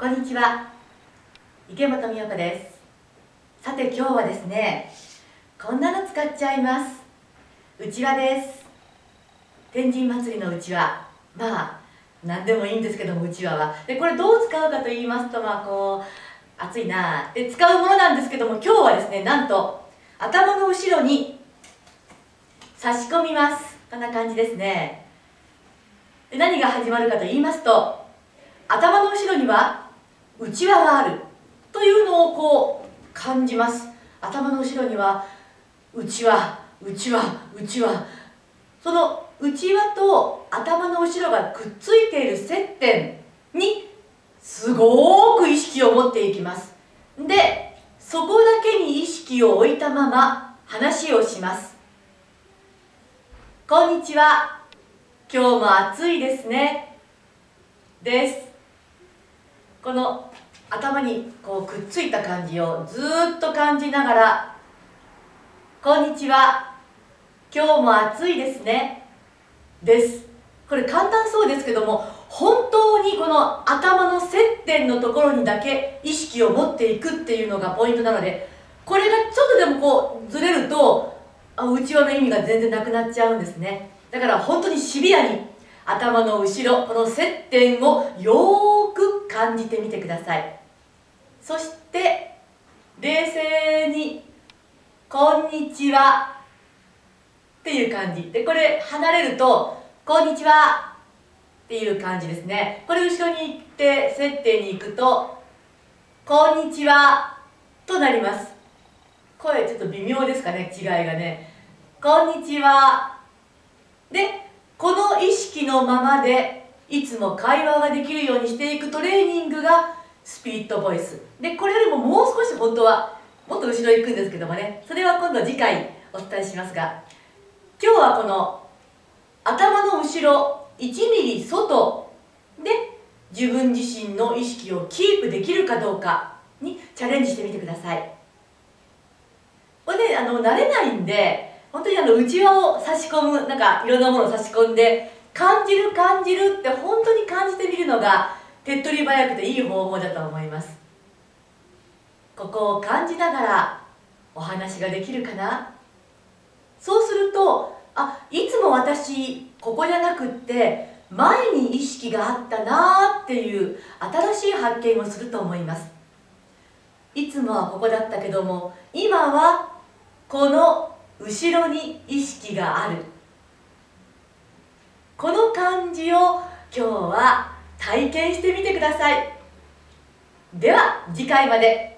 こんにちは。池本美代子です。さて今日はですねこんなの使っちゃいます。うちわです。天神祭りのうちわ。まあ何でもいいんですけどもうちわは。でこれどう使うかと言いますとまあこう暑いな。で使うものなんですけども今日はですねなんと頭の後ろに差し込みます。こんな感じですね。で何が始まるかと言いますと頭の後ろには内輪があるというのをこう感じます。頭の後ろには内輪内輪内輪。その内輪と頭の後ろがくっついている接点にすごく意識を持っていきます。でそこだけに意識を置いたまま話をします。こんにちは。今日も暑いですね。です。この頭にこうくっついた感じをずっと感じながら「こんにちは。今日も暑いですね」です。これ簡単そうですけども本当にこの頭の接点のところにだけ意識を持っていくっていうのがポイントなのでこれがちょっとでもこうずれると内輪の意味が全然なくなっちゃうんですね。だから本当にシビアに頭の後ろこの接点をよーく感じてみてください。そして冷静に「こんにちは」っていう感じ。でこれ離れると「こんにちは」っていう感じですね。これ後ろに行って接点に行くと「こんにちは」となります。声ちょっと微妙ですかね違いがね「こんにちは」でこの意識のままでいつも会話ができるようにしていくトレーニングがスピリットボイス。でこれよりももう少し本当はもっと後ろ行くんですけどもね。それは今度次回お伝えしますが今日はこの頭の後ろ1ミリ外で自分自身の意識をキープできるかどうかにチャレンジしてみてください。これねあの慣れないんで本当にあの内輪を差し込むなんかいろんなものを差し込んで感じる感じるって本当に感じてみるのが手っ取り早くていい方法だと思います。ここを感じながらお話ができるかな？そうするとあいつも私ここじゃなくって前に意識があったなっていう新しい発見をすると思います。いつもはここだったけども今はこの後ろに意識がある。この感じを今日は体験してみてください。では次回まで。